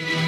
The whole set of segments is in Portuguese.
Yeah.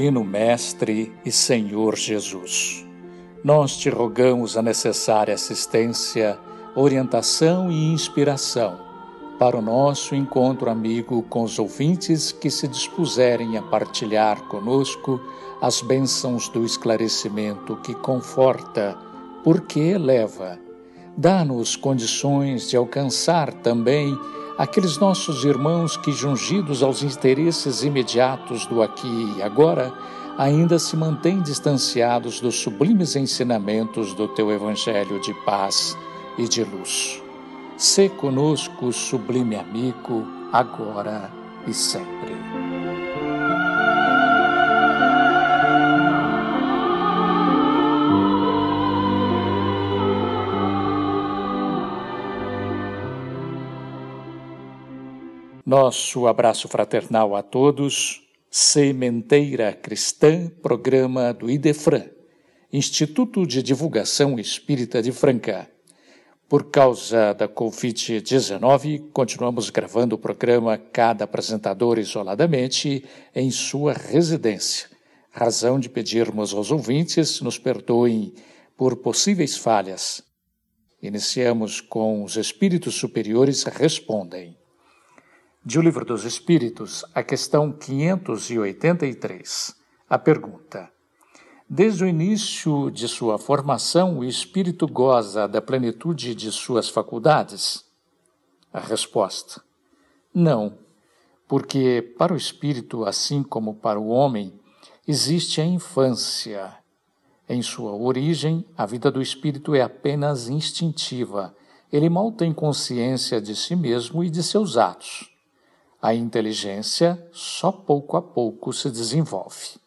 Divino Mestre e Senhor Jesus, nós te rogamos a necessária assistência, orientação e inspiração para o nosso encontro amigo com os ouvintes que se dispuserem a partilhar conosco as bênçãos do esclarecimento que conforta, porque eleva. Dá-nos condições de alcançar também aqueles nossos irmãos que, jungidos aos interesses imediatos do aqui e agora, ainda se mantêm distanciados dos sublimes ensinamentos do teu Evangelho de paz e de luz. Sê conosco, sublime amigo, agora e sempre. Nosso abraço fraternal a todos. Sementeira Cristã, programa do IDEFRAN, Instituto de Divulgação Espírita de Franca. Por causa da Covid-19, continuamos gravando o programa cada apresentador isoladamente em sua residência. Razão de pedirmos aos ouvintes nos perdoem por possíveis falhas. Iniciamos com os espíritos superiores respondem. De O Livro dos Espíritos, a questão 583. A pergunta: Desde o início de sua formação, o espírito goza da plenitude de suas faculdades? A resposta: Não, porque para o espírito, assim como para o homem, existe a infância. Em sua origem, a vida do espírito é apenas instintiva. Ele mal tem consciência de si mesmo e de seus atos. A inteligência só pouco a pouco se desenvolve.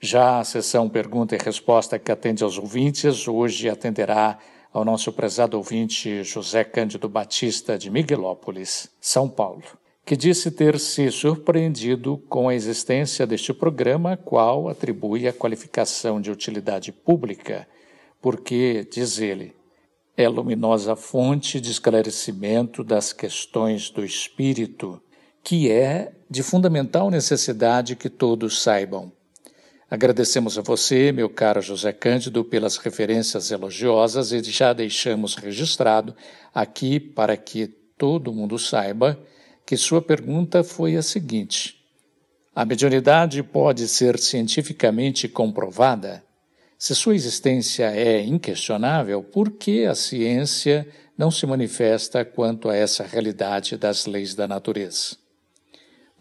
Já a sessão pergunta e resposta que atende aos ouvintes, hoje atenderá ao nosso prezado ouvinte José Cândido Batista de Miguelópolis, São Paulo, que disse ter se surpreendido com a existência deste programa, qual atribui a qualificação de utilidade pública, porque, diz ele, é luminosa fonte de esclarecimento das questões do espírito que é de fundamental necessidade que todos saibam. Agradecemos a você, meu caro José Cândido, pelas referências elogiosas e já deixamos registrado aqui para que todo mundo saiba que sua pergunta foi a seguinte: A mediunidade pode ser cientificamente comprovada? Se sua existência é inquestionável, por que a ciência não se manifesta quanto a essa realidade das leis da natureza?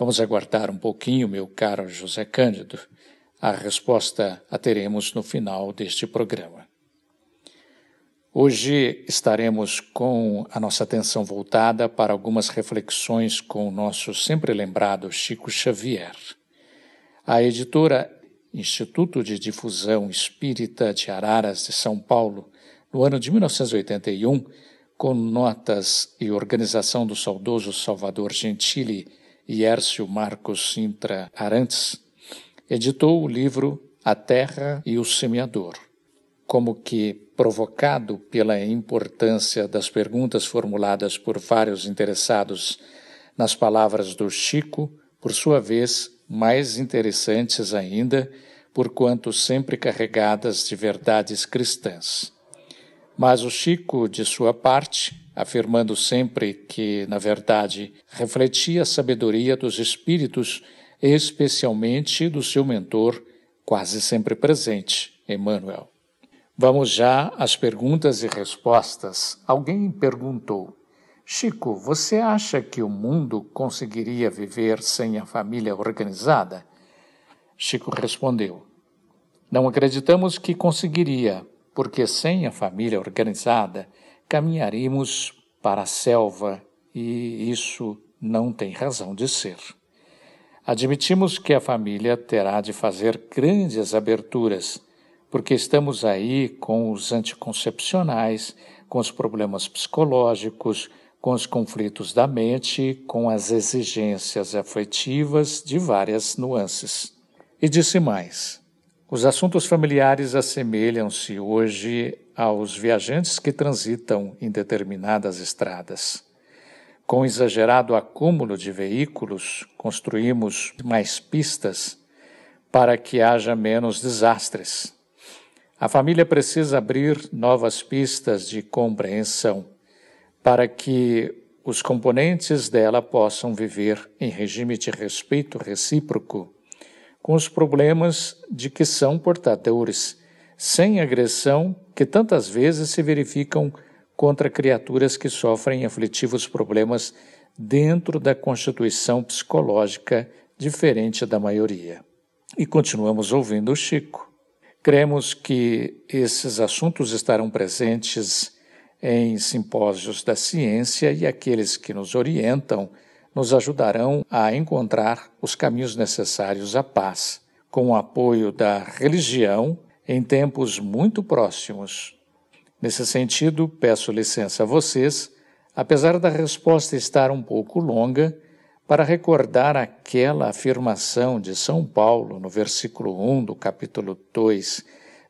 Vamos aguardar um pouquinho, meu caro José Cândido. A resposta a teremos no final deste programa. Hoje estaremos com a nossa atenção voltada para algumas reflexões com o nosso sempre lembrado Chico Xavier. A editora Instituto de Difusão Espírita de Araras de São Paulo, no ano de 1981, com notas e organização do saudoso Salvador Gentili Iércio Marcos Sintra Arantes, editou o livro A Terra e o Semeador. Como que, provocado pela importância das perguntas formuladas por vários interessados nas palavras do Chico, por sua vez, mais interessantes ainda, porquanto sempre carregadas de verdades cristãs. Mas o Chico, de sua parte, afirmando sempre que, na verdade, refletia a sabedoria dos espíritos, especialmente do seu mentor, quase sempre presente, Emmanuel. Vamos já às perguntas e respostas. Alguém perguntou: Chico, você acha que o mundo conseguiria viver sem a família organizada? Chico respondeu: Não acreditamos que conseguiria, porque sem a família organizada caminharíamos para a selva e isso não tem razão de ser. Admitimos que a família terá de fazer grandes aberturas, porque estamos aí com os anticoncepcionais, com os problemas psicológicos, com os conflitos da mente, com as exigências afetivas de várias nuances. E disse mais: os assuntos familiares assemelham-se hoje aos viajantes que transitam em determinadas estradas. Com exagerado acúmulo de veículos, construímos mais pistas para que haja menos desastres. A família precisa abrir novas pistas de compreensão para que os componentes dela possam viver em regime de respeito recíproco, com os problemas de que são portadores, sem agressão que tantas vezes se verificam contra criaturas que sofrem aflitivos problemas dentro da constituição psicológica diferente da maioria. E continuamos ouvindo o Chico. Cremos que esses assuntos estarão presentes em simpósios da ciência e aqueles que nos orientam nos ajudarão a encontrar os caminhos necessários à paz, com o apoio da religião em tempos muito próximos. Nesse sentido, peço licença a vocês, apesar da resposta estar um pouco longa, para recordar aquela afirmação de São Paulo no versículo 1 do capítulo 2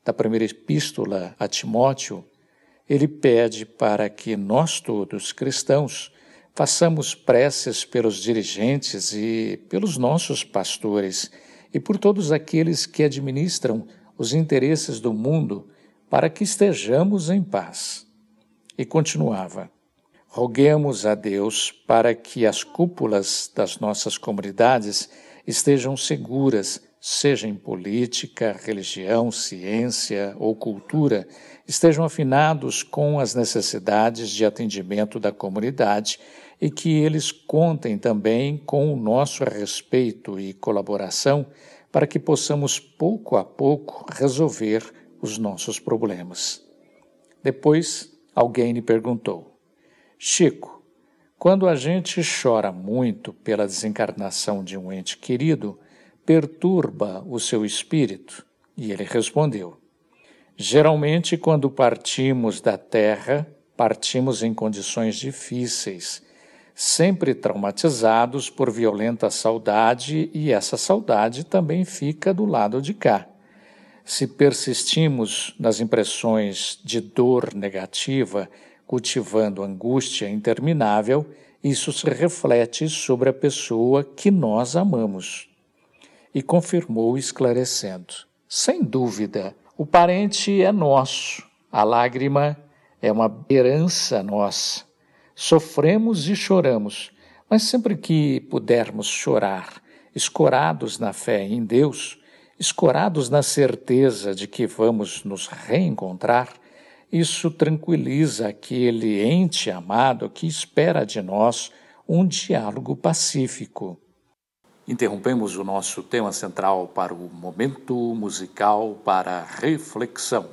da primeira epístola a Timóteo, ele pede para que nós todos, cristãos, façamos preces pelos dirigentes e pelos nossos pastores e por todos aqueles que administram os interesses do mundo para que estejamos em paz. E continuava: Roguemos a Deus para que as cúpulas das nossas comunidades estejam seguras seja em política, religião, ciência ou cultura, estejam afinados com as necessidades de atendimento da comunidade e que eles contem também com o nosso respeito e colaboração para que possamos pouco a pouco resolver os nossos problemas. Depois, alguém lhe perguntou: Chico, quando a gente chora muito pela desencarnação de um ente querido, perturba o seu espírito? E ele respondeu: Geralmente, quando partimos da terra, partimos em condições difíceis, sempre traumatizados por violenta saudade, e essa saudade também fica do lado de cá. Se persistimos nas impressões de dor negativa, cultivando angústia interminável, isso se reflete sobre a pessoa que nós amamos e confirmou esclarecendo: Sem dúvida, o parente é nosso, a lágrima é uma herança nossa. Sofremos e choramos, mas sempre que pudermos chorar, escorados na fé em Deus, escorados na certeza de que vamos nos reencontrar, isso tranquiliza aquele ente amado que espera de nós um diálogo pacífico. Interrompemos o nosso tema central para o momento musical para reflexão.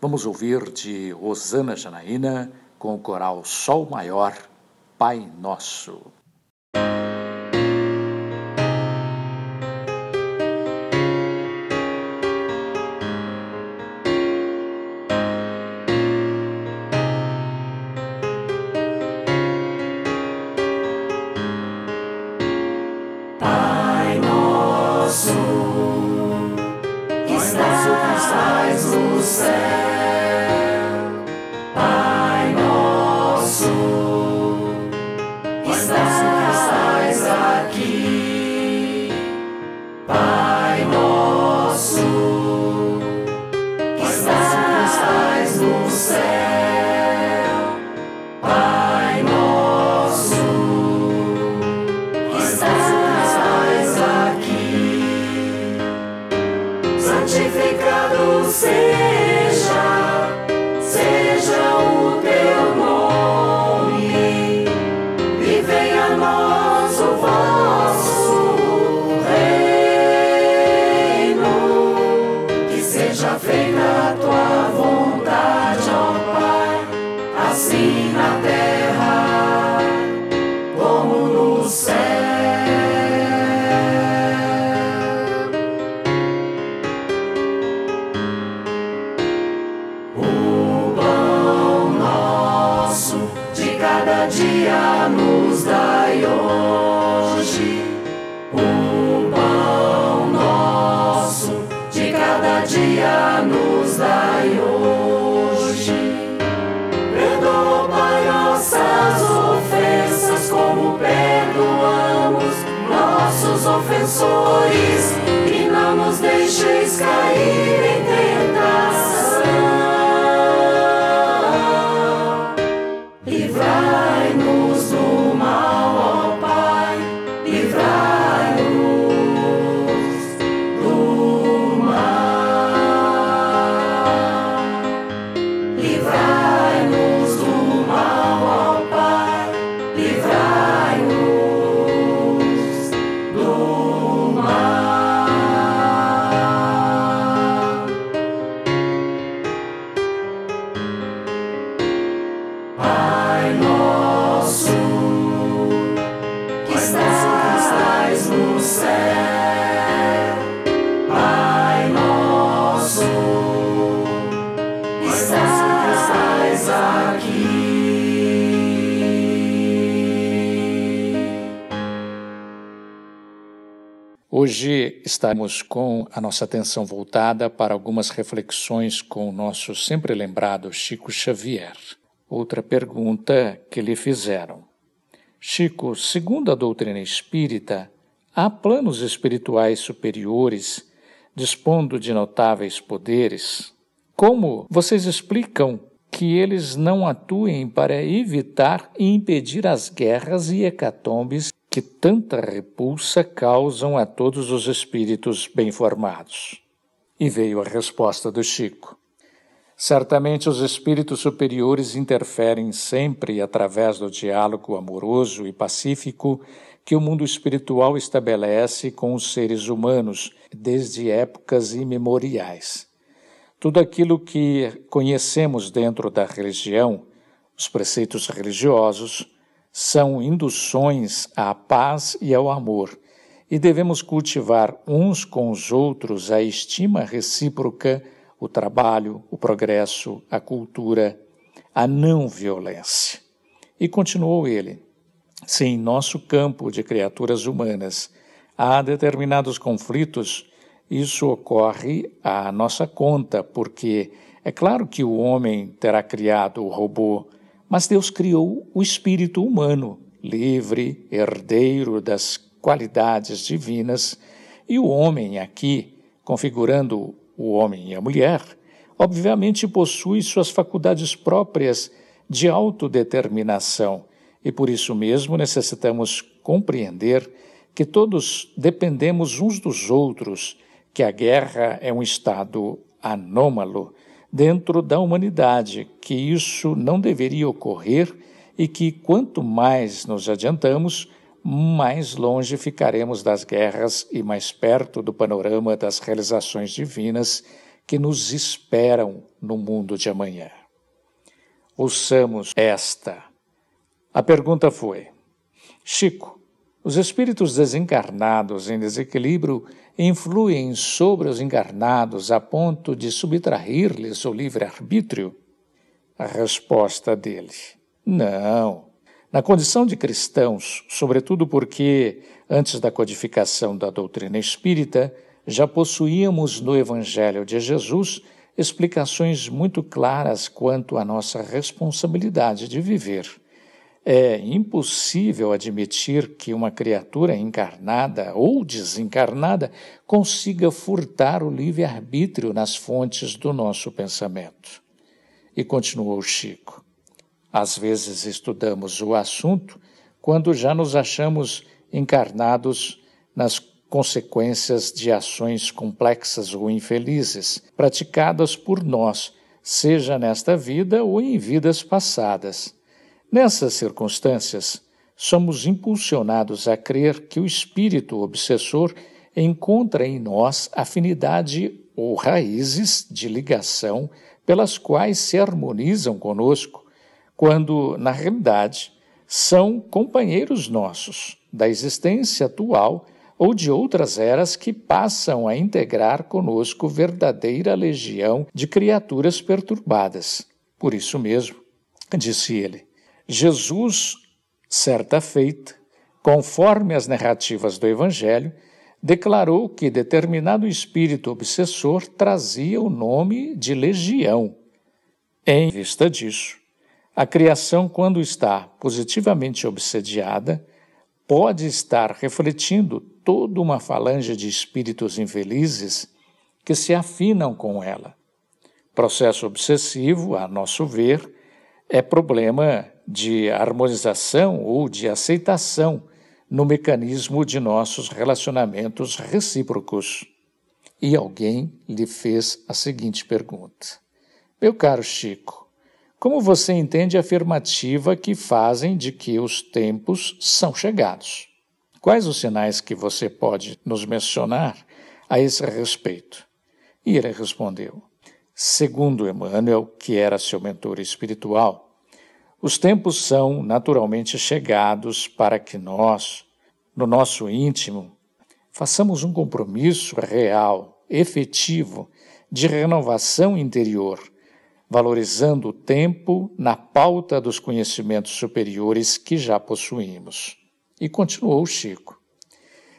Vamos ouvir de Rosana Janaína com o coral Sol Maior, Pai Nosso. Estamos com a nossa atenção voltada para algumas reflexões com o nosso sempre lembrado Chico Xavier. Outra pergunta que lhe fizeram. Chico, segundo a doutrina espírita, há planos espirituais superiores dispondo de notáveis poderes? Como vocês explicam que eles não atuem para evitar e impedir as guerras e hecatombes que tanta repulsa causam a todos os espíritos bem formados? E veio a resposta do Chico. Certamente os espíritos superiores interferem sempre através do diálogo amoroso e pacífico que o mundo espiritual estabelece com os seres humanos desde épocas imemoriais. Tudo aquilo que conhecemos dentro da religião, os preceitos religiosos, são induções à paz e ao amor, e devemos cultivar uns com os outros a estima recíproca o trabalho, o progresso, a cultura, a não violência. E continuou ele: se em nosso campo de criaturas humanas há determinados conflitos, isso ocorre à nossa conta, porque é claro que o homem terá criado o robô, mas Deus criou o espírito humano, livre, herdeiro das qualidades divinas, e o homem aqui, configurando o homem e a mulher, obviamente possui suas faculdades próprias de autodeterminação. E por isso mesmo necessitamos compreender que todos dependemos uns dos outros, que a guerra é um estado anômalo dentro da humanidade, que isso não deveria ocorrer e que quanto mais nos adiantamos, mais longe ficaremos das guerras e mais perto do panorama das realizações divinas que nos esperam no mundo de amanhã. Ouçamos esta. A pergunta foi: Chico, os espíritos desencarnados em desequilíbrio influem sobre os encarnados a ponto de subtrair-lhes o livre-arbítrio? A resposta dele: Não. Na condição de cristãos, sobretudo porque, antes da codificação da doutrina espírita, já possuíamos no Evangelho de Jesus explicações muito claras quanto à nossa responsabilidade de viver. É impossível admitir que uma criatura encarnada ou desencarnada consiga furtar o livre-arbítrio nas fontes do nosso pensamento. E continuou Chico. Às vezes estudamos o assunto quando já nos achamos encarnados nas consequências de ações complexas ou infelizes praticadas por nós, seja nesta vida ou em vidas passadas. Nessas circunstâncias, somos impulsionados a crer que o espírito obsessor encontra em nós afinidade ou raízes de ligação pelas quais se harmonizam conosco, quando, na realidade, são companheiros nossos da existência atual ou de outras eras que passam a integrar conosco verdadeira legião de criaturas perturbadas. Por isso mesmo, disse ele, Jesus, certa feita, conforme as narrativas do Evangelho, declarou que determinado espírito obsessor trazia o nome de legião. Em vista disso, a criação, quando está positivamente obsediada, pode estar refletindo toda uma falange de espíritos infelizes que se afinam com ela. Processo obsessivo, a nosso ver, é problema de harmonização ou de aceitação no mecanismo de nossos relacionamentos recíprocos. E alguém lhe fez a seguinte pergunta: Meu caro Chico, como você entende a afirmativa que fazem de que os tempos são chegados? Quais os sinais que você pode nos mencionar a esse respeito? E ele respondeu: Segundo Emmanuel, que era seu mentor espiritual, os tempos são naturalmente chegados para que nós, no nosso íntimo, façamos um compromisso real, efetivo, de renovação interior, valorizando o tempo na pauta dos conhecimentos superiores que já possuímos. E continuou Chico.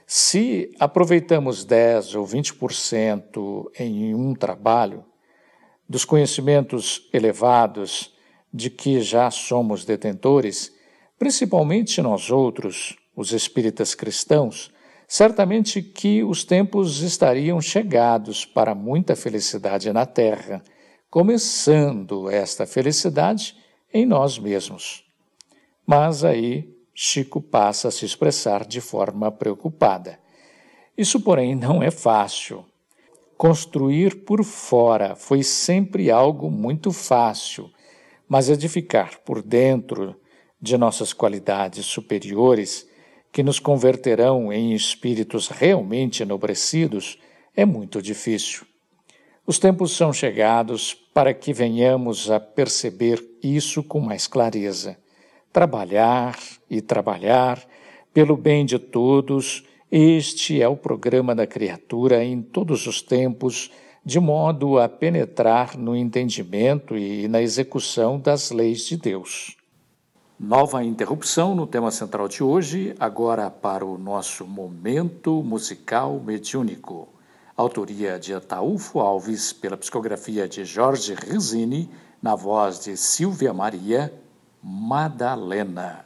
Se aproveitamos 10 ou 20% em um trabalho, dos conhecimentos elevados de que já somos detentores, principalmente nós outros, os espíritas cristãos, certamente que os tempos estariam chegados para muita felicidade na terra, começando esta felicidade em nós mesmos. Mas aí Chico passa a se expressar de forma preocupada. Isso, porém, não é fácil. Construir por fora foi sempre algo muito fácil mas edificar por dentro de nossas qualidades superiores, que nos converterão em espíritos realmente enobrecidos, é muito difícil. Os tempos são chegados para que venhamos a perceber isso com mais clareza. Trabalhar e trabalhar pelo bem de todos, este é o programa da criatura em todos os tempos de modo a penetrar no entendimento e na execução das leis de Deus. Nova interrupção no tema central de hoje, agora para o nosso momento musical mediúnico. Autoria de Ataúfo Alves, pela psicografia de Jorge Rizini, na voz de Silvia Maria Madalena.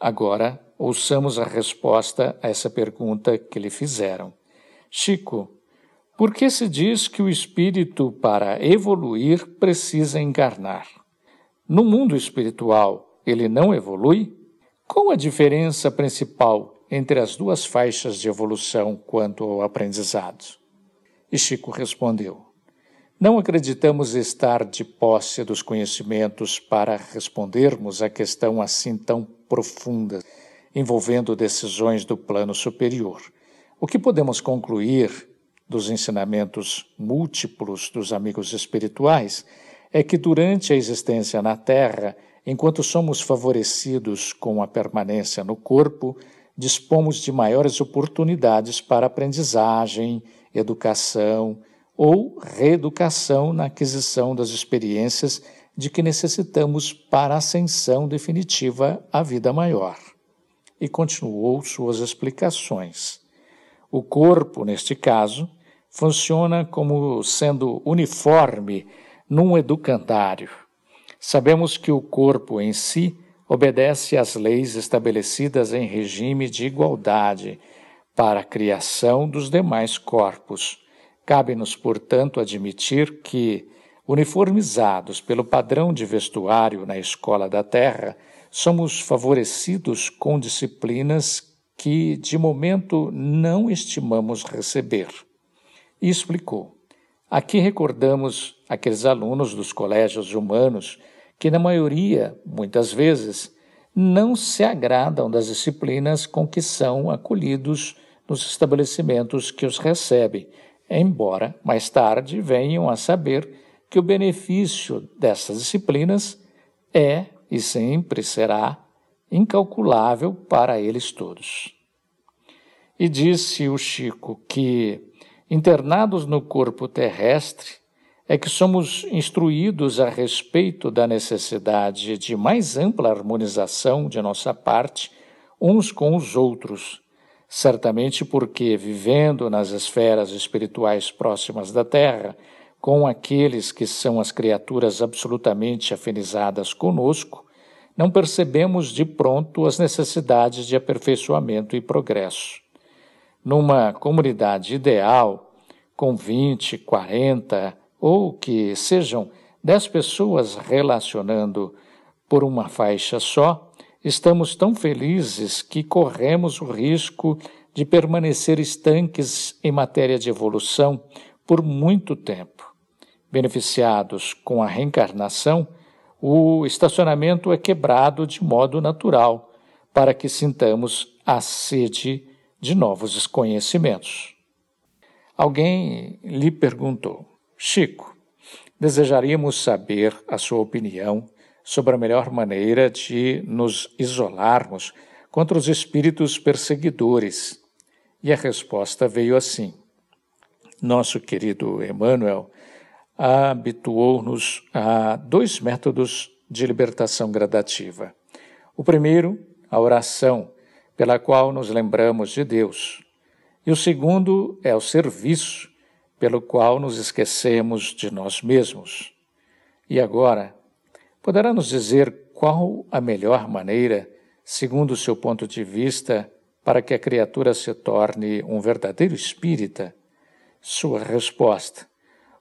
Agora, ouçamos a resposta a essa pergunta que lhe fizeram. Chico, por que se diz que o espírito, para evoluir, precisa encarnar? No mundo espiritual, ele não evolui? Qual a diferença principal entre as duas faixas de evolução quanto ao aprendizado? E Chico respondeu: Não acreditamos estar de posse dos conhecimentos para respondermos a questão assim tão profunda, envolvendo decisões do plano superior. O que podemos concluir dos ensinamentos múltiplos dos amigos espirituais é que durante a existência na Terra, enquanto somos favorecidos com a permanência no corpo, dispomos de maiores oportunidades para aprendizagem, educação ou reeducação na aquisição das experiências de que necessitamos para a ascensão definitiva à vida maior. E continuou suas explicações. O corpo, neste caso, funciona como sendo uniforme num educandário. Sabemos que o corpo em si obedece às leis estabelecidas em regime de igualdade para a criação dos demais corpos. Cabe-nos, portanto, admitir que, uniformizados pelo padrão de vestuário na escola da Terra, somos favorecidos com disciplinas que, de momento, não estimamos receber. E explicou. Aqui recordamos aqueles alunos dos colégios humanos que, na maioria, muitas vezes, não se agradam das disciplinas com que são acolhidos nos estabelecimentos que os recebem, embora mais tarde venham a saber que o benefício dessas disciplinas é e sempre será incalculável para eles todos. E disse o Chico que, internados no corpo terrestre, é que somos instruídos a respeito da necessidade de mais ampla harmonização de nossa parte uns com os outros, certamente porque, vivendo nas esferas espirituais próximas da Terra, com aqueles que são as criaturas absolutamente afinizadas conosco, não percebemos de pronto as necessidades de aperfeiçoamento e progresso. Numa comunidade ideal, com 20, 40, ou que sejam dez pessoas relacionando por uma faixa só, estamos tão felizes que corremos o risco de permanecer estanques em matéria de evolução por muito tempo. Beneficiados com a reencarnação, o estacionamento é quebrado de modo natural para que sintamos a sede de novos conhecimentos. Alguém lhe perguntou: Chico, desejaríamos saber a sua opinião sobre a melhor maneira de nos isolarmos contra os espíritos perseguidores. E a resposta veio assim: Nosso querido Emmanuel habituou-nos a dois métodos de libertação gradativa. O primeiro, a oração, pela qual nos lembramos de Deus. E o segundo é o serviço, pelo qual nos esquecemos de nós mesmos. E agora, poderá nos dizer qual a melhor maneira, segundo o seu ponto de vista, para que a criatura se torne um verdadeiro espírita? Sua resposta.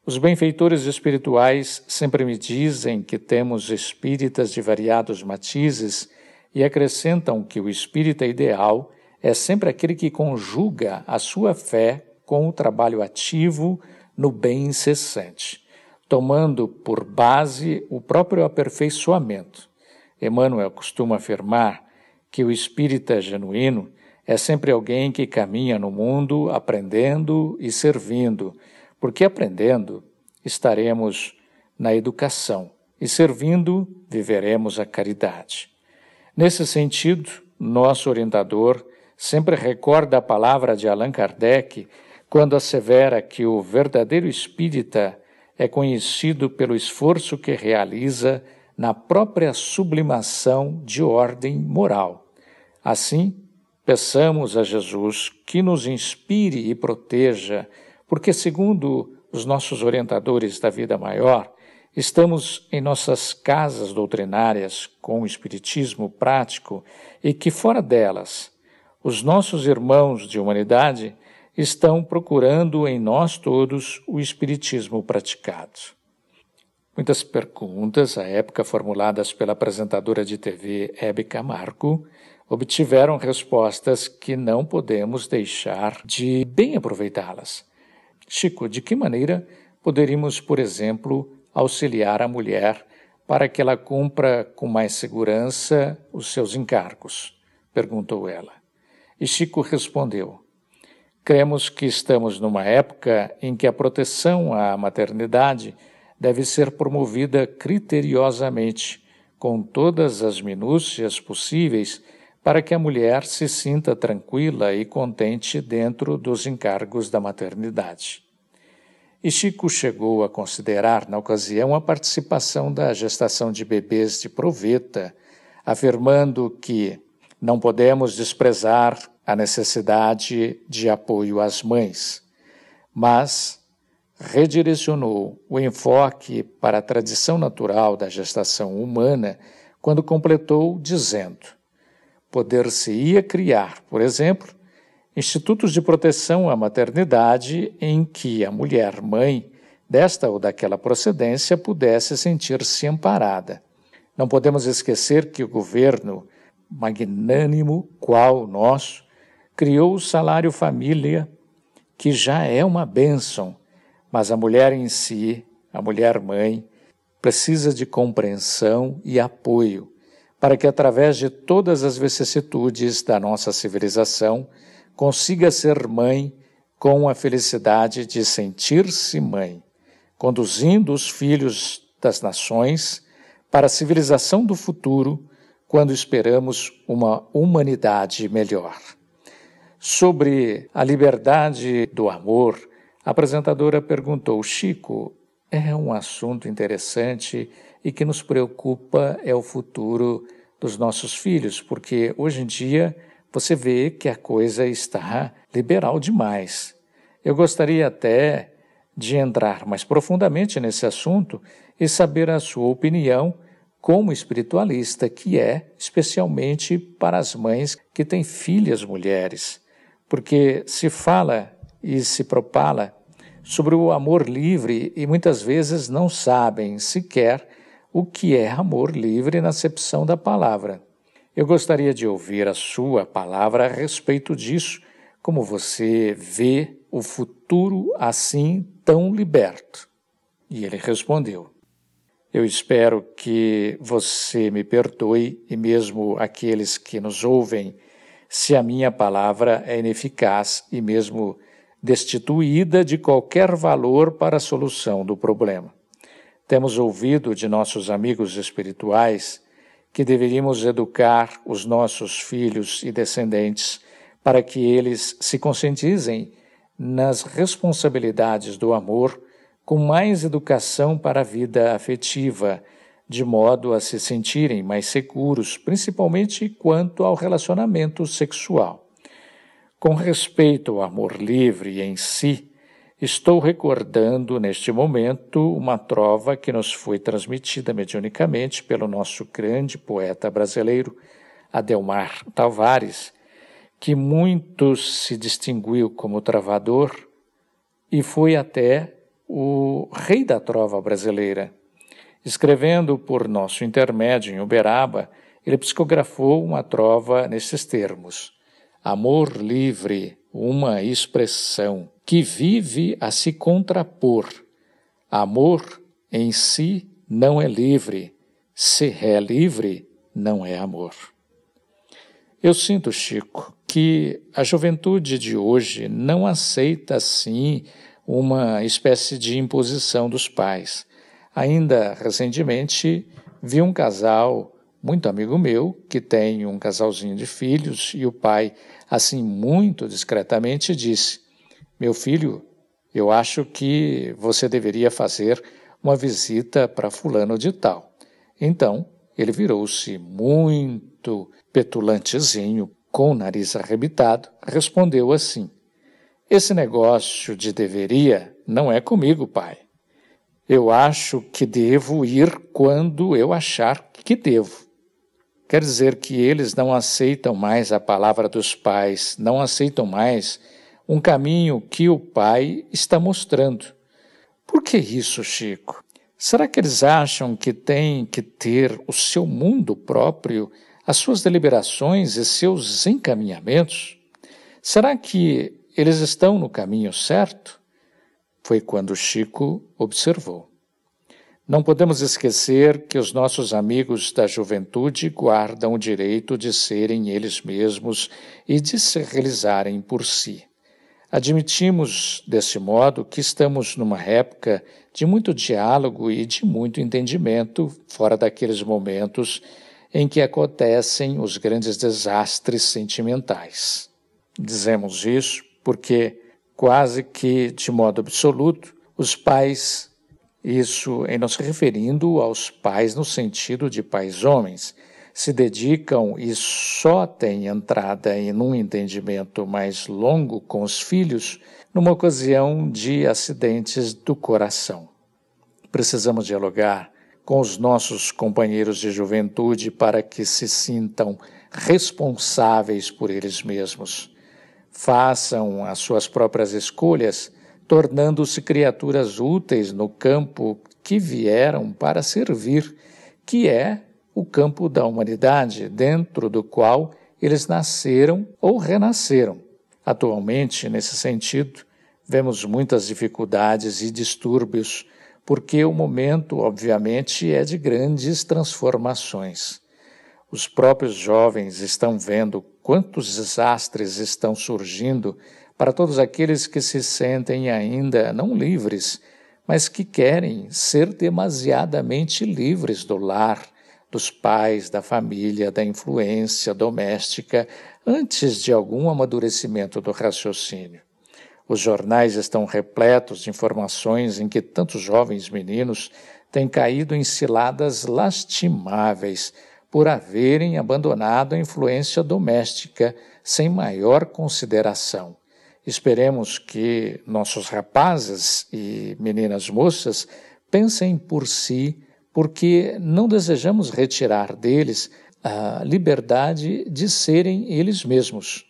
Os benfeitores espirituais sempre me dizem que temos espíritas de variados matizes e acrescentam que o espírita ideal é sempre aquele que conjuga a sua fé com o trabalho ativo no bem incessante, tomando por base o próprio aperfeiçoamento. Emmanuel costuma afirmar que o espírita genuíno é sempre alguém que caminha no mundo aprendendo e servindo, porque aprendendo estaremos na educação e servindo viveremos a caridade. Nesse sentido, nosso orientador sempre recorda a palavra de Allan Kardec quando assevera que o verdadeiro espírita é conhecido pelo esforço que realiza na própria sublimação de ordem moral. Assim, peçamos a Jesus que nos inspire e proteja, porque, segundo os nossos orientadores da vida maior, Estamos em nossas casas doutrinárias com o Espiritismo prático e que fora delas, os nossos irmãos de humanidade estão procurando em nós todos o Espiritismo praticado. Muitas perguntas, à época formuladas pela apresentadora de TV Hebe Camargo, obtiveram respostas que não podemos deixar de bem aproveitá-las. Chico, de que maneira poderíamos, por exemplo, auxiliar a mulher para que ela cumpra com mais segurança os seus encargos? perguntou ela. E Chico respondeu: Cremos que estamos numa época em que a proteção à maternidade deve ser promovida criteriosamente, com todas as minúcias possíveis, para que a mulher se sinta tranquila e contente dentro dos encargos da maternidade. E Chico chegou a considerar, na ocasião, a participação da gestação de bebês de proveta, afirmando que não podemos desprezar a necessidade de apoio às mães, mas redirecionou o enfoque para a tradição natural da gestação humana quando completou dizendo: poder-se-ia criar, por exemplo, institutos de proteção à maternidade em que a mulher mãe desta ou daquela procedência pudesse sentir-se amparada. Não podemos esquecer que o governo magnânimo, qual o nosso, criou o salário família, que já é uma bênção, mas a mulher em si, a mulher mãe, precisa de compreensão e apoio para que, através de todas as vicissitudes da nossa civilização, consiga ser mãe com a felicidade de sentir-se mãe, conduzindo os filhos das nações para a civilização do futuro, quando esperamos uma humanidade melhor. Sobre a liberdade do amor, a apresentadora perguntou: Chico, é um assunto interessante e que nos preocupa é o futuro dos nossos filhos, porque hoje em dia você vê que a coisa está liberal demais. Eu gostaria até de entrar mais profundamente nesse assunto e saber a sua opinião como espiritualista, que é especialmente para as mães que têm filhas mulheres, porque se fala e se propala sobre o amor livre e muitas vezes não sabem sequer o que é amor livre na acepção da palavra. Eu gostaria de ouvir a sua palavra a respeito disso, como você vê o futuro assim tão liberto. E ele respondeu: Eu espero que você me perdoe e mesmo aqueles que nos ouvem, se a minha palavra é ineficaz e mesmo destituída de qualquer valor para a solução do problema. Temos ouvido de nossos amigos espirituais que deveríamos educar os nossos filhos e descendentes para que eles se conscientizem nas responsabilidades do amor com mais educação para a vida afetiva, de modo a se sentirem mais seguros, principalmente quanto ao relacionamento sexual. Com respeito ao amor livre em si, Estou recordando neste momento uma trova que nos foi transmitida mediunicamente pelo nosso grande poeta brasileiro, Adelmar Tavares, que muito se distinguiu como travador e foi até o rei da trova brasileira. Escrevendo por nosso intermédio em Uberaba, ele psicografou uma trova nesses termos: Amor livre, uma expressão que vive a se contrapor. Amor em si não é livre, se é livre, não é amor. Eu sinto, Chico, que a juventude de hoje não aceita assim uma espécie de imposição dos pais. Ainda recentemente vi um casal muito amigo meu que tem um casalzinho de filhos e o pai, assim muito discretamente, disse: meu filho, eu acho que você deveria fazer uma visita para Fulano de Tal. Então, ele virou-se muito petulantezinho, com o nariz arrebitado, respondeu assim: Esse negócio de deveria não é comigo, pai. Eu acho que devo ir quando eu achar que devo. Quer dizer que eles não aceitam mais a palavra dos pais, não aceitam mais um caminho que o pai está mostrando. Por que isso, Chico? Será que eles acham que têm que ter o seu mundo próprio, as suas deliberações e seus encaminhamentos? Será que eles estão no caminho certo? Foi quando Chico observou. Não podemos esquecer que os nossos amigos da juventude guardam o direito de serem eles mesmos e de se realizarem por si. Admitimos, desse modo, que estamos numa época de muito diálogo e de muito entendimento, fora daqueles momentos em que acontecem os grandes desastres sentimentais. Dizemos isso porque, quase que de modo absoluto, os pais isso em nos referindo aos pais no sentido de pais homens, se dedicam e só têm entrada em um entendimento mais longo com os filhos numa ocasião de acidentes do coração. Precisamos dialogar com os nossos companheiros de juventude para que se sintam responsáveis por eles mesmos. Façam as suas próprias escolhas tornando-se criaturas úteis no campo que vieram para servir, que é o campo da humanidade, dentro do qual eles nasceram ou renasceram. Atualmente, nesse sentido, vemos muitas dificuldades e distúrbios, porque o momento, obviamente, é de grandes transformações. Os próprios jovens estão vendo quantos desastres estão surgindo para todos aqueles que se sentem ainda não livres, mas que querem ser demasiadamente livres do lar, dos pais, da família, da influência doméstica, antes de algum amadurecimento do raciocínio. Os jornais estão repletos de informações em que tantos jovens meninos têm caído em ciladas lastimáveis por haverem abandonado a influência doméstica sem maior consideração Esperemos que nossos rapazes e meninas moças pensem por si, porque não desejamos retirar deles a liberdade de serem eles mesmos.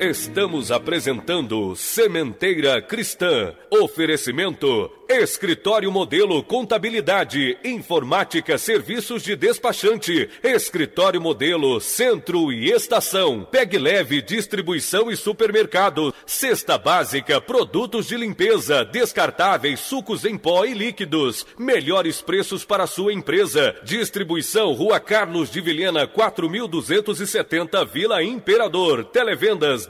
Estamos apresentando Sementeira Cristã. Oferecimento Escritório Modelo Contabilidade, Informática, Serviços de Despachante, Escritório Modelo Centro e Estação, Peg Leve Distribuição e Supermercado, Cesta Básica, Produtos de Limpeza, Descartáveis, Sucos em Pó e Líquidos, melhores preços para sua empresa, Distribuição Rua Carlos de Vilhena 4270 Vila Imperador, Televendas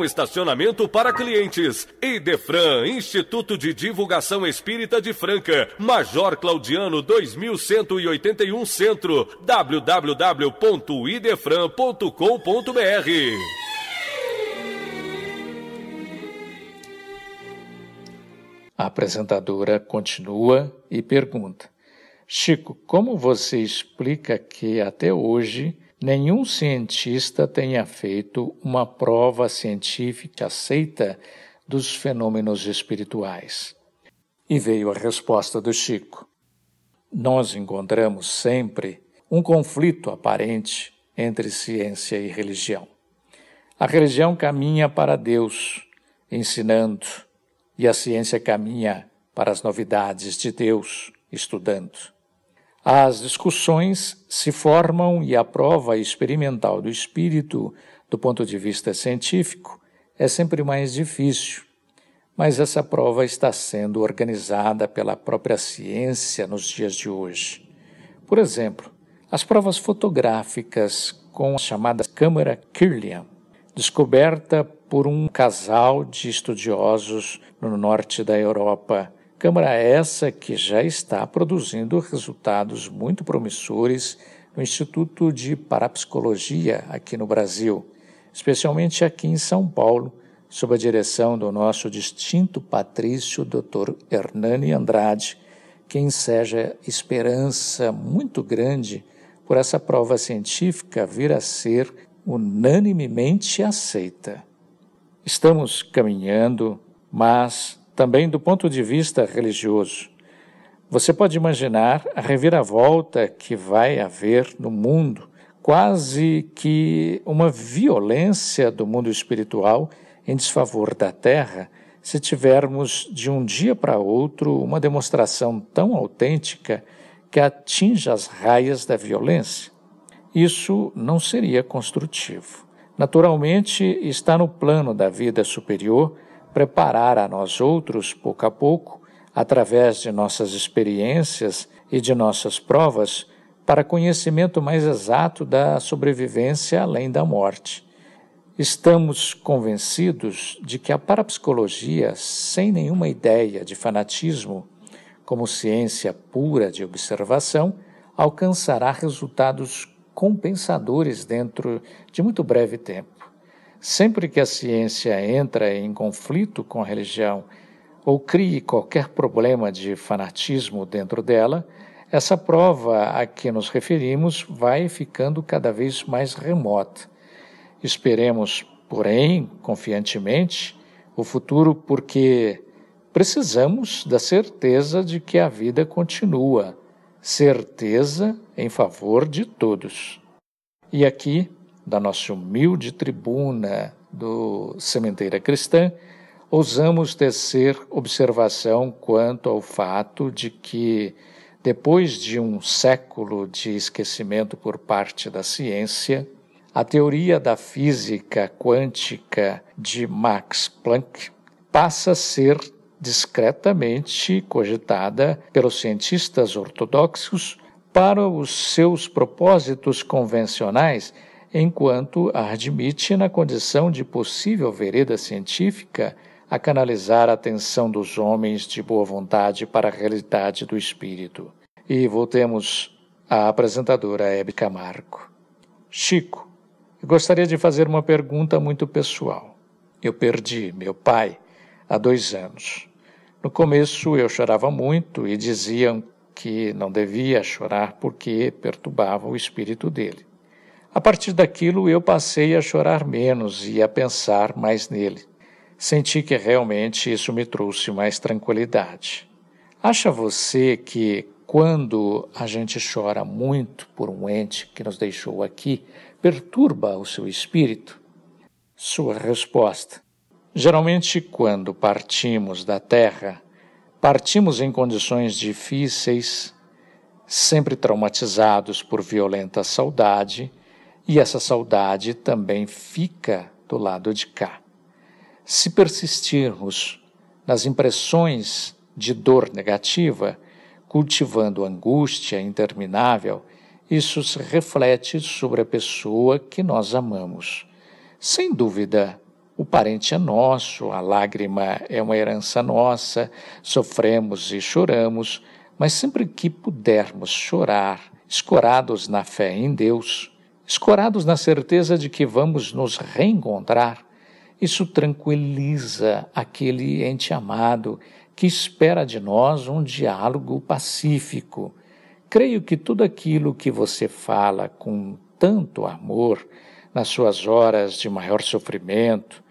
com estacionamento para clientes. Idefran, Instituto de Divulgação Espírita de Franca, Major Claudiano 2181 Centro, www.idefran.com.br. A apresentadora continua e pergunta: Chico, como você explica que até hoje nenhum cientista tenha feito uma prova científica aceita dos fenômenos espirituais. E veio a resposta do Chico. Nós encontramos sempre um conflito aparente entre ciência e religião. A religião caminha para Deus, ensinando, e a ciência caminha para as novidades de Deus, estudando. As discussões se formam e a prova experimental do espírito, do ponto de vista científico, é sempre mais difícil. Mas essa prova está sendo organizada pela própria ciência nos dias de hoje. Por exemplo, as provas fotográficas com a chamada câmara Kirlian, descoberta por um casal de estudiosos no norte da Europa Câmara essa que já está produzindo resultados muito promissores no Instituto de Parapsicologia aqui no Brasil, especialmente aqui em São Paulo, sob a direção do nosso distinto patrício Dr. Hernani Andrade, que enseja esperança muito grande por essa prova científica vir a ser unanimemente aceita. Estamos caminhando, mas também do ponto de vista religioso. Você pode imaginar a reviravolta que vai haver no mundo, quase que uma violência do mundo espiritual em desfavor da Terra, se tivermos de um dia para outro uma demonstração tão autêntica que atinja as raias da violência. Isso não seria construtivo. Naturalmente, está no plano da vida superior preparar a nós outros, pouco a pouco, através de nossas experiências e de nossas provas, para conhecimento mais exato da sobrevivência além da morte. Estamos convencidos de que a parapsicologia, sem nenhuma ideia de fanatismo, como ciência pura de observação, alcançará resultados compensadores dentro de muito breve tempo. Sempre que a ciência entra em conflito com a religião ou crie qualquer problema de fanatismo dentro dela, essa prova a que nos referimos vai ficando cada vez mais remota. Esperemos, porém, confiantemente, o futuro, porque precisamos da certeza de que a vida continua, certeza em favor de todos. E aqui da nossa humilde tribuna do Sementeira Cristã, ousamos tecer observação quanto ao fato de que, depois de um século de esquecimento por parte da ciência, a teoria da física quântica de Max Planck passa a ser discretamente cogitada pelos cientistas ortodoxos para os seus propósitos convencionais enquanto a admite na condição de possível vereda científica a canalizar a atenção dos homens de boa vontade para a realidade do espírito. E voltemos à apresentadora Hebe Camargo. Chico, gostaria de fazer uma pergunta muito pessoal. Eu perdi meu pai há dois anos. No começo eu chorava muito e diziam que não devia chorar porque perturbava o espírito dele. A partir daquilo, eu passei a chorar menos e a pensar mais nele. Senti que realmente isso me trouxe mais tranquilidade. Acha você que quando a gente chora muito por um ente que nos deixou aqui, perturba o seu espírito? Sua resposta: Geralmente, quando partimos da Terra, partimos em condições difíceis, sempre traumatizados por violenta saudade e essa saudade também fica do lado de cá. Se persistirmos nas impressões de dor negativa, cultivando angústia interminável, isso se reflete sobre a pessoa que nós amamos. Sem dúvida, o parente é nosso, a lágrima é uma herança nossa, sofremos e choramos, mas sempre que pudermos chorar, escorados na fé em Deus, escorados na certeza de que vamos nos reencontrar, isso tranquiliza aquele ente amado que espera de nós um diálogo pacífico. Creio que tudo aquilo que você fala com tanto amor nas suas horas de maior sofrimento,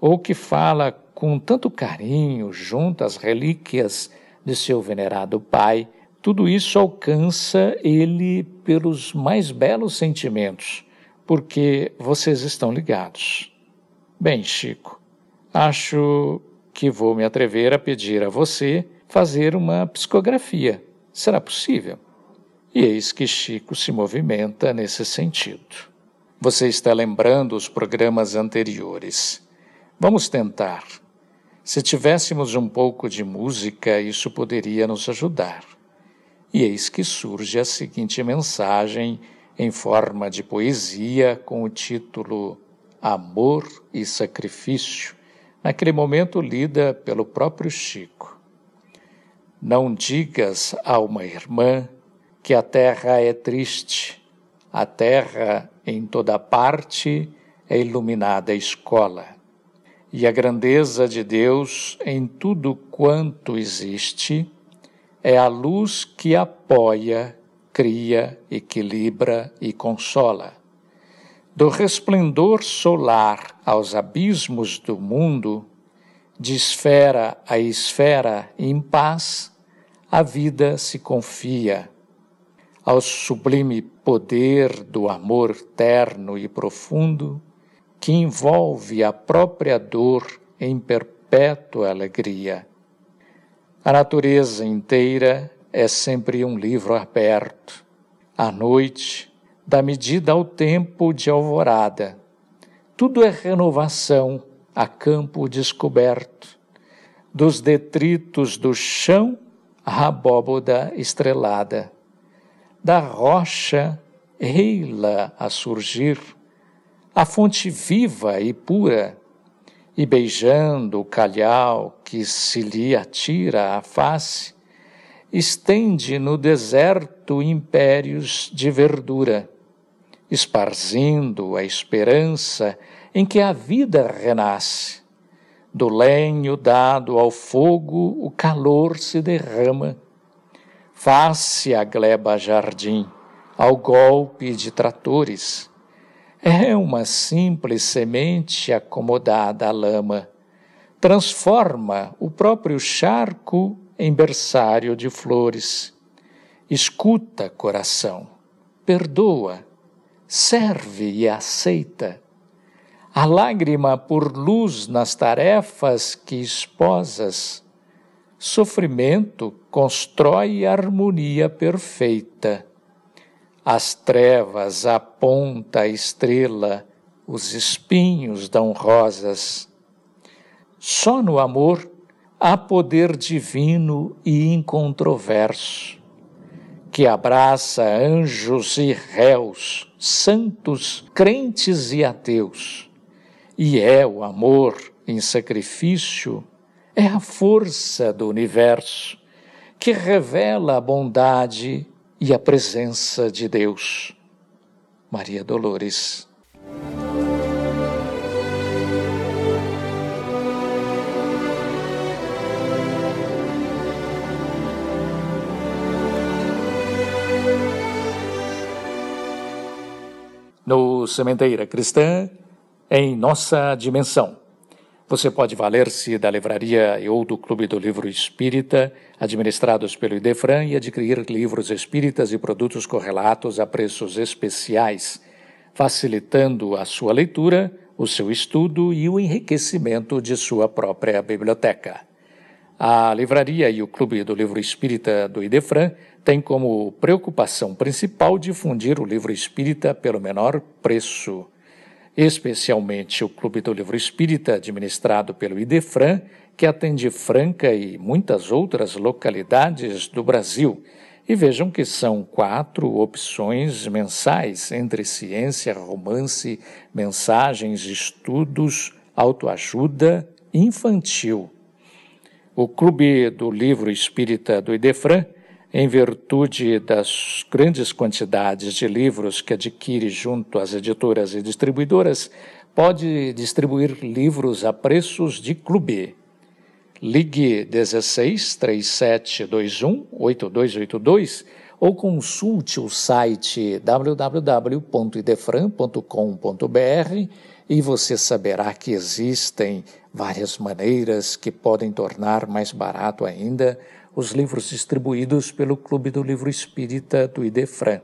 ou que fala com tanto carinho junto às relíquias de seu venerado pai, tudo isso alcança ele pelos mais belos sentimentos, porque vocês estão ligados. Bem, Chico, acho que vou me atrever a pedir a você fazer uma psicografia. Será possível? E eis que Chico se movimenta nesse sentido. Você está lembrando os programas anteriores. Vamos tentar. Se tivéssemos um pouco de música, isso poderia nos ajudar. E eis que surge a seguinte mensagem em forma de poesia com o título Amor e Sacrifício, naquele momento lida pelo próprio Chico. Não digas a uma irmã que a terra é triste, a terra em toda parte é iluminada escola, e a grandeza de Deus em tudo quanto existe é a luz que apoia, cria, equilibra e consola. Do resplendor solar aos abismos do mundo, de esfera a esfera em paz, a vida se confia ao sublime poder do amor terno e profundo que envolve a própria dor em perpétua alegria. A natureza inteira é sempre um livro aberto. À noite, da medida ao tempo de alvorada, tudo é renovação a campo descoberto. Dos detritos do chão, a abóboda estrelada da rocha ei-la a surgir, a fonte viva e pura, e beijando o calhau que se lhe atira à face, estende no deserto impérios de verdura, esparzindo a esperança em que a vida renasce. Do lenho dado ao fogo, o calor se derrama Face a gleba jardim, ao golpe de tratores. É uma simples semente acomodada à lama. Transforma o próprio charco em berçário de flores. Escuta, coração, perdoa, serve e aceita. A lágrima por luz nas tarefas que esposas Sofrimento constrói harmonia perfeita. As trevas aponta a estrela, os espinhos dão rosas. Só no amor há poder divino e incontroverso, que abraça anjos e réus, santos, crentes e ateus. E é o amor em sacrifício é a força do universo que revela a bondade e a presença de Deus. Maria Dolores. No Sementeira Cristã, em nossa dimensão. Você pode valer-se da livraria ou do Clube do Livro Espírita, administrados pelo Idefran, e adquirir livros espíritas e produtos correlatos a preços especiais, facilitando a sua leitura, o seu estudo e o enriquecimento de sua própria biblioteca. A livraria e o Clube do Livro Espírita do Idefran têm como preocupação principal difundir o livro espírita pelo menor preço especialmente o Clube do Livro Espírita, administrado pelo Idefran, que atende Franca e muitas outras localidades do Brasil. E vejam que são quatro opções mensais entre ciência, romance, mensagens, estudos, autoajuda infantil. O Clube do Livro Espírita do Idefran em virtude das grandes quantidades de livros que adquire junto às editoras e distribuidoras, pode distribuir livros a preços de clube. Ligue 16 3721 8282 ou consulte o site www.idefran.com.br e você saberá que existem várias maneiras que podem tornar mais barato ainda os livros distribuídos pelo Clube do Livro Espírita do Idefran.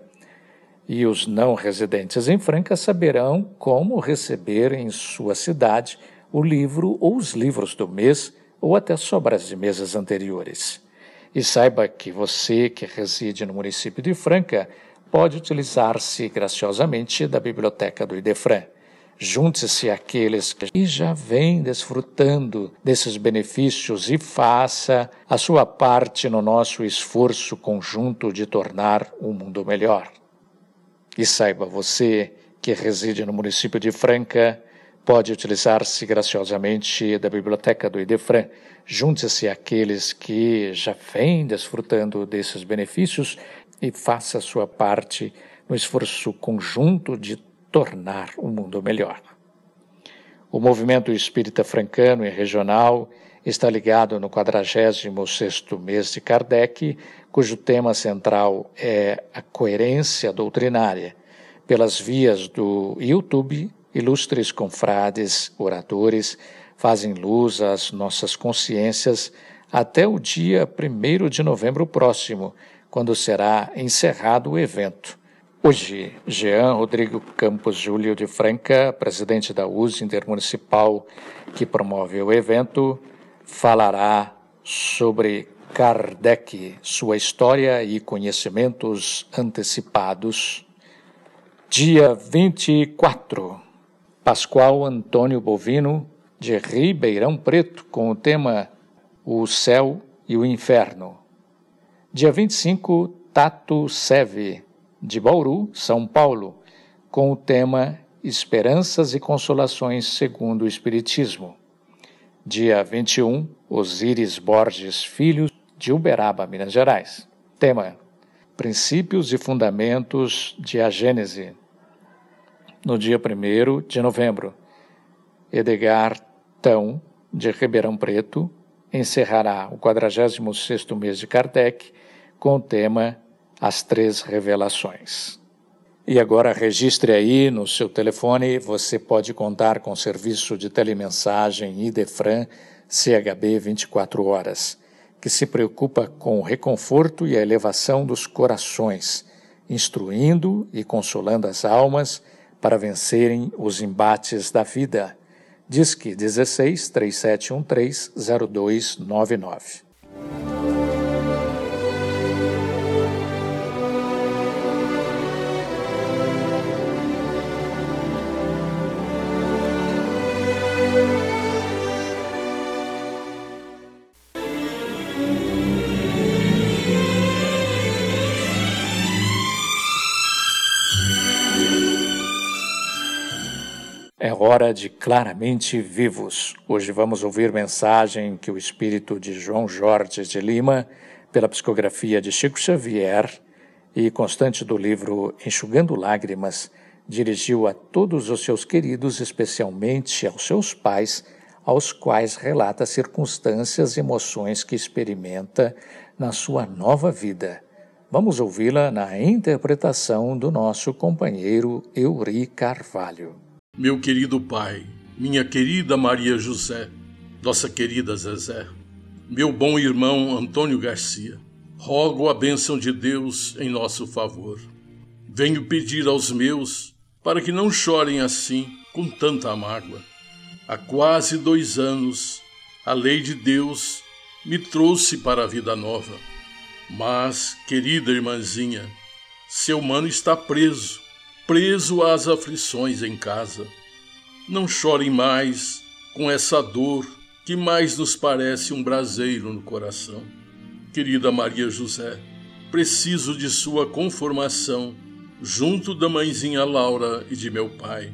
E os não residentes em Franca saberão como receber em sua cidade o livro ou os livros do mês ou até sobras de mesas anteriores. E saiba que você que reside no município de Franca pode utilizar-se graciosamente da biblioteca do Idefran. Junte-se àqueles que já vêm desfrutando desses benefícios e faça a sua parte no nosso esforço conjunto de tornar o um mundo melhor. E saiba você que reside no município de Franca pode utilizar-se graciosamente da biblioteca do Idefran. Junte-se àqueles que já vêm desfrutando desses benefícios e faça a sua parte no esforço conjunto de tornar o mundo melhor. O movimento espírita francano e regional está ligado no 46º mês de Kardec, cujo tema central é a coerência doutrinária. Pelas vias do YouTube, ilustres confrades, oradores, fazem luz às nossas consciências até o dia 1 de novembro próximo, quando será encerrado o evento. Hoje, Jean Rodrigo Campos Júlio de Franca, presidente da USE Intermunicipal, que promove o evento, falará sobre Kardec, sua história e conhecimentos antecipados. Dia 24, Pascoal Antônio Bovino, de Ribeirão Preto, com o tema O Céu e o Inferno. Dia 25, Tato Seve, de Bauru, São Paulo, com o tema Esperanças e Consolações segundo o Espiritismo. Dia 21, Osíris Borges Filho, de Uberaba, Minas Gerais. Tema: Princípios e Fundamentos de a Gênese. No dia 1 de novembro, Edgar Tão, de Ribeirão Preto, encerrará o 46º mês de Kardec com o tema as três revelações. E agora registre aí no seu telefone, você pode contar com o serviço de telemensagem Idefran CHB 24 horas, que se preocupa com o reconforto e a elevação dos corações, instruindo e consolando as almas para vencerem os embates da vida. Disque 16 3713 0299. É hora de claramente vivos. Hoje vamos ouvir mensagem que o espírito de João Jorge de Lima, pela psicografia de Chico Xavier e constante do livro Enxugando Lágrimas, dirigiu a todos os seus queridos, especialmente aos seus pais, aos quais relata circunstâncias e emoções que experimenta na sua nova vida. Vamos ouvi-la na interpretação do nosso companheiro Euri Carvalho. Meu querido pai, minha querida Maria José, nossa querida Zezé, meu bom irmão Antônio Garcia, rogo a bênção de Deus em nosso favor. Venho pedir aos meus para que não chorem assim com tanta mágoa. Há quase dois anos, a lei de Deus me trouxe para a vida nova. Mas, querida irmãzinha, seu mano está preso preso às aflições em casa. Não chorem mais com essa dor que mais nos parece um braseiro no coração. Querida Maria José, preciso de sua conformação junto da mãezinha Laura e de meu pai.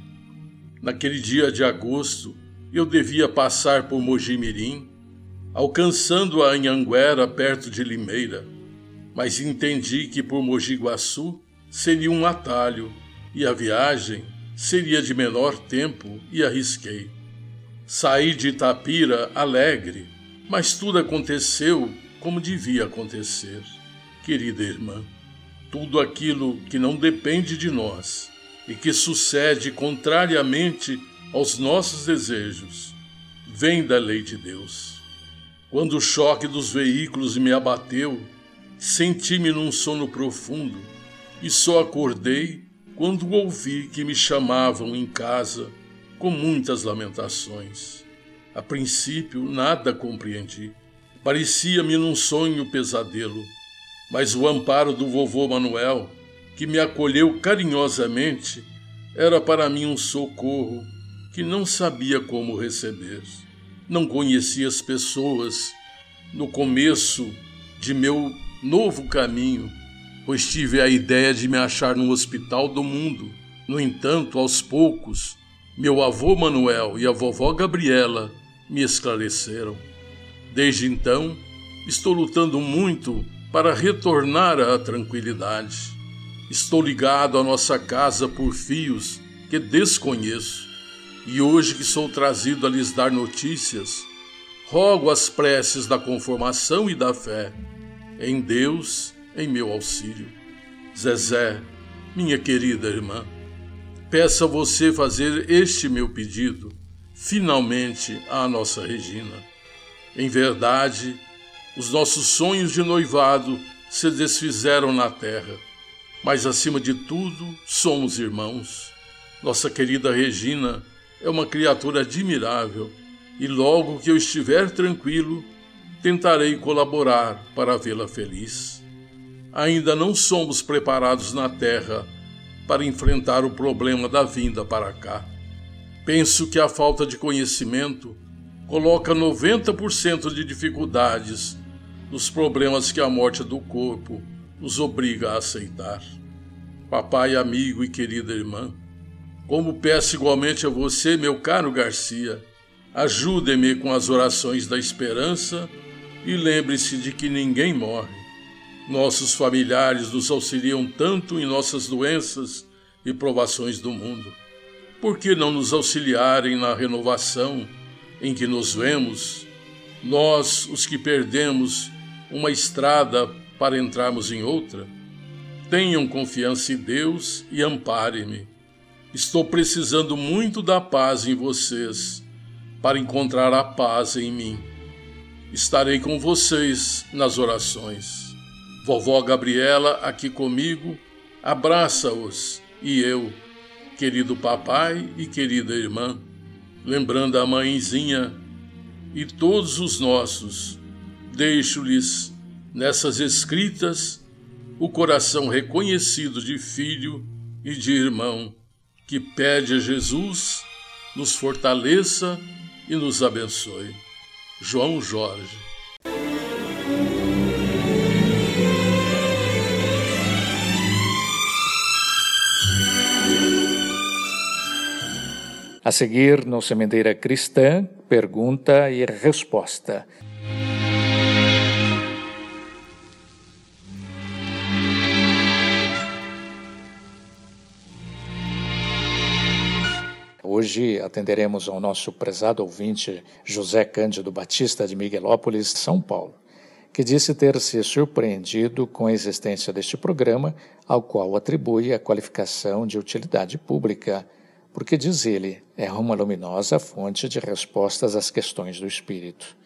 Naquele dia de agosto, eu devia passar por Mojimirim, alcançando a Anhanguera perto de Limeira, mas entendi que por Mogi Guaçu seria um atalho e a viagem seria de menor tempo e arrisquei. Saí de Itapira alegre, mas tudo aconteceu como devia acontecer. Querida irmã, tudo aquilo que não depende de nós e que sucede contrariamente aos nossos desejos vem da lei de Deus. Quando o choque dos veículos me abateu, senti-me num sono profundo e só acordei quando ouvi que me chamavam em casa com muitas lamentações. A princípio, nada compreendi. Parecia-me num sonho pesadelo, mas o amparo do vovô Manuel, que me acolheu carinhosamente, era para mim um socorro que não sabia como receber. Não conhecia as pessoas no começo de meu novo caminho, pois tive a ideia de me achar no hospital do mundo. No entanto, aos poucos, meu avô Manuel e a vovó Gabriela me esclareceram. Desde então, estou lutando muito para retornar à tranquilidade. Estou ligado à nossa casa por fios que desconheço, e hoje que sou trazido a lhes dar notícias, rogo as preces da conformação e da fé em Deus em meu auxílio. Zezé, minha querida irmã, peço a você fazer este meu pedido, finalmente à nossa Regina. Em verdade, os nossos sonhos de noivado se desfizeram na terra, mas acima de tudo somos irmãos. Nossa querida Regina é uma criatura admirável e logo que eu estiver tranquilo, tentarei colaborar para vê-la feliz. Ainda não somos preparados na Terra para enfrentar o problema da vinda para cá. Penso que a falta de conhecimento coloca 90% de dificuldades nos problemas que a morte do corpo nos obriga a aceitar. Papai, amigo e querida irmã, como peço igualmente a você, meu caro Garcia, ajude-me com as orações da esperança e lembre-se de que ninguém morre. Nossos familiares nos auxiliam tanto em nossas doenças e provações do mundo. Por que não nos auxiliarem na renovação em que nos vemos, nós, os que perdemos uma estrada para entrarmos em outra? Tenham confiança em Deus e ampare-me. Estou precisando muito da paz em vocês para encontrar a paz em mim. Estarei com vocês nas orações. Vovó Gabriela aqui comigo, abraça-os e eu, querido papai e querida irmã, lembrando a mãezinha e todos os nossos, deixo-lhes nessas escritas o coração reconhecido de filho e de irmão que pede a Jesus nos fortaleça e nos abençoe. João Jorge. A seguir, no Sementeira Cristã, pergunta e resposta. Hoje atenderemos ao nosso prezado ouvinte José Cândido Batista de Miguelópolis, São Paulo, que disse ter se surpreendido com a existência deste programa, ao qual atribui a qualificação de utilidade pública, porque, diz ele, é uma luminosa fonte de respostas às questões do espírito.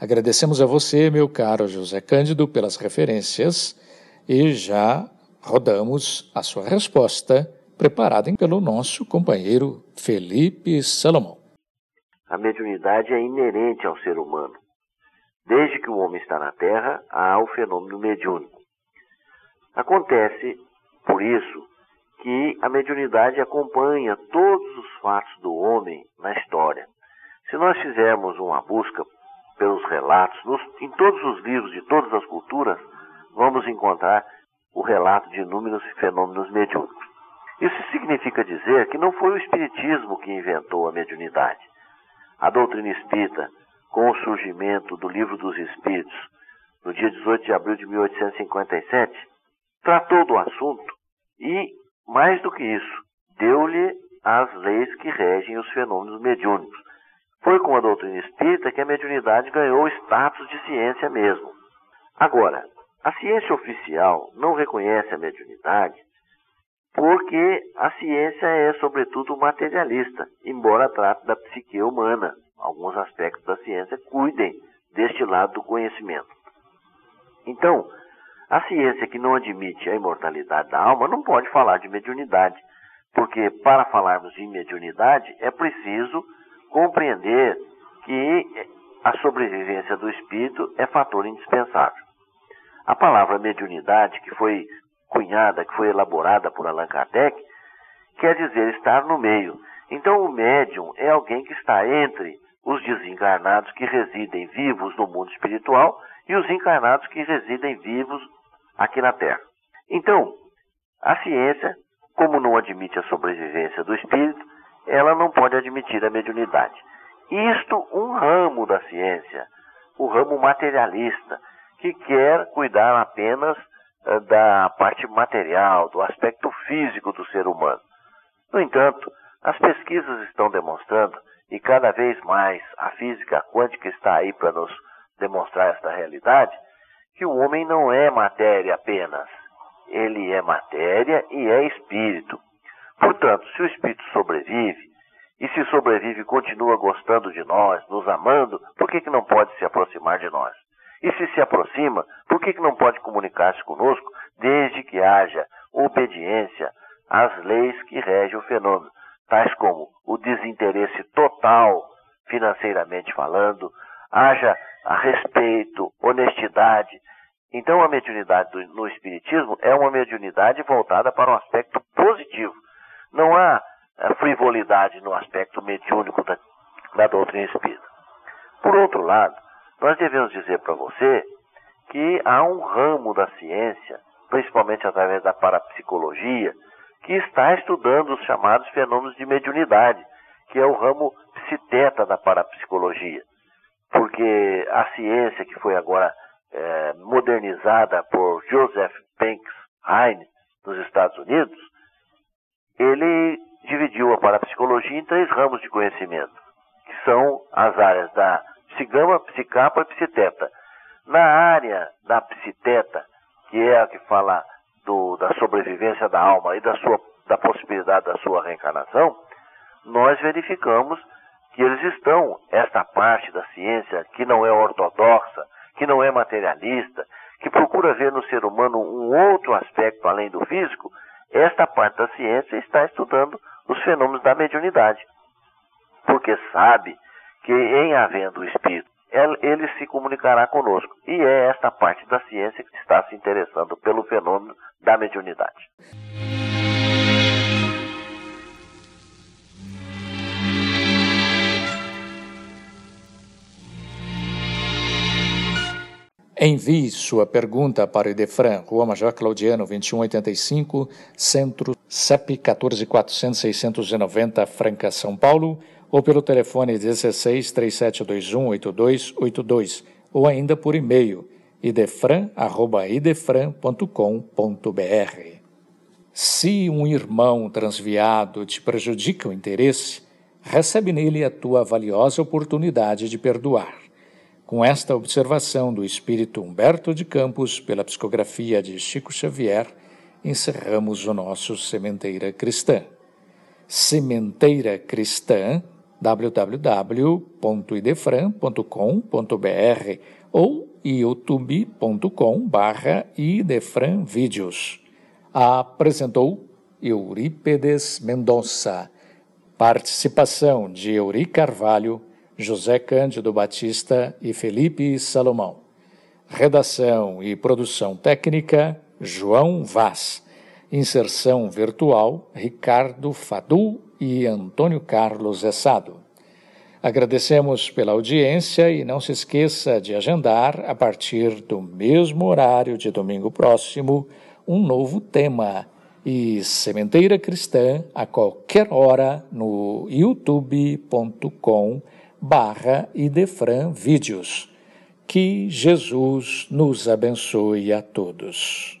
Agradecemos a você, meu caro José Cândido, pelas referências e já rodamos a sua resposta preparada pelo nosso companheiro Felipe Salomão. A mediunidade é inerente ao ser humano. Desde que o homem está na Terra, há o fenômeno mediúnico. Acontece, por isso, que a mediunidade acompanha todos os fatos do homem na história. Se nós fizermos uma busca pelos relatos, nos, em todos os livros de todas as culturas, vamos encontrar o relato de inúmeros fenômenos mediúnicos. Isso significa dizer que não foi o Espiritismo que inventou a mediunidade. A doutrina espírita, com o surgimento do Livro dos Espíritos, no dia 18 de abril de 1857, tratou do assunto e, mais do que isso, deu-lhe as leis que regem os fenômenos mediúnicos. Foi com a doutrina espírita que a mediunidade ganhou o status de ciência mesmo. Agora, a ciência oficial não reconhece a mediunidade porque a ciência é, sobretudo, materialista, embora trate da psique humana. Alguns aspectos da ciência cuidem deste lado do conhecimento. Então, a ciência que não admite a imortalidade da alma não pode falar de mediunidade, porque para falarmos de mediunidade é preciso compreender que a sobrevivência do espírito é fator indispensável. A palavra mediunidade, que foi cunhada, que foi elaborada por Allan Kardec, quer dizer estar no meio. Então, o médium é alguém que está entre os desencarnados que residem vivos no mundo espiritual e os encarnados que residem vivos aqui na Terra. Então, a ciência, como não admite a sobrevivência do espírito, ela não pode admitir a mediunidade. Isto um ramo da ciência, o ramo materialista, que quer cuidar apenas uh, da parte material, do aspecto físico do ser humano. No entanto, as pesquisas estão demonstrando, e cada vez mais a física quântica está aí para nos demonstrar esta realidade, que o homem não é matéria apenas. Ele é matéria e é espírito. Portanto, se o espírito sobrevive, e se sobrevive continua gostando de nós, nos amando, por que, que não pode se aproximar de nós? E se se aproxima, por que, que não pode comunicar-se conosco, desde que haja obediência às leis que regem o fenômeno, tais como o desinteresse total, financeiramente falando, haja respeito, honestidade. Então, a mediunidade do, no Espiritismo é uma mediunidade voltada para um aspecto positivo. Não há a frivolidade no aspecto mediúnico da, da doutrina espírita. Por outro lado, nós devemos dizer para você que há um ramo da ciência, principalmente através da parapsicologia, que está estudando os chamados fenômenos de mediunidade, que é o ramo psiteta da parapsicologia. Porque a ciência que foi agora é, modernizada por Joseph Banks Heine nos Estados Unidos, ele dividiu a parapsicologia em três ramos de conhecimento, que são as áreas da psigama, psicapa e psiteta. Na área da psiteta, que é a que fala do, da sobrevivência da alma e da, sua, da possibilidade da sua reencarnação, nós verificamos que eles estão, esta parte da ciência que não é ortodoxa, que não é materialista, que procura ver no ser humano um outro aspecto além do físico, esta parte da ciência está estudando os fenômenos da mediunidade. Porque sabe que, em havendo o Espírito, ele se comunicará conosco. E é esta parte da ciência que está se interessando pelo fenômeno da mediunidade. Envie sua pergunta para o Idefran, Rua Major Claudiano, 2185, Centro, CEP 14400 Franca, São Paulo, ou pelo telefone 16 3721 8282, ou ainda por e-mail idefran@idefran.com.br. Se um irmão transviado te prejudica o interesse, recebe nele a tua valiosa oportunidade de perdoar. Com esta observação do espírito Humberto de Campos, pela psicografia de Chico Xavier, encerramos o nosso Sementeira Cristã. Sementeira Cristã, www.idefran.com.br ou youtube.com.br idefranvídeos. Apresentou Eurípedes Mendonça. Participação de Euri Carvalho, José Cândido Batista e Felipe Salomão. Redação e produção técnica, João Vaz. Inserção virtual, Ricardo Fadu e Antônio Carlos Essado. Agradecemos pela audiência e não se esqueça de agendar, a partir do mesmo horário de domingo próximo, um novo tema. E Sementeira Cristã a qualquer hora no youtube.com.br barra Idefran Vídeos. Que Jesus nos abençoe a todos.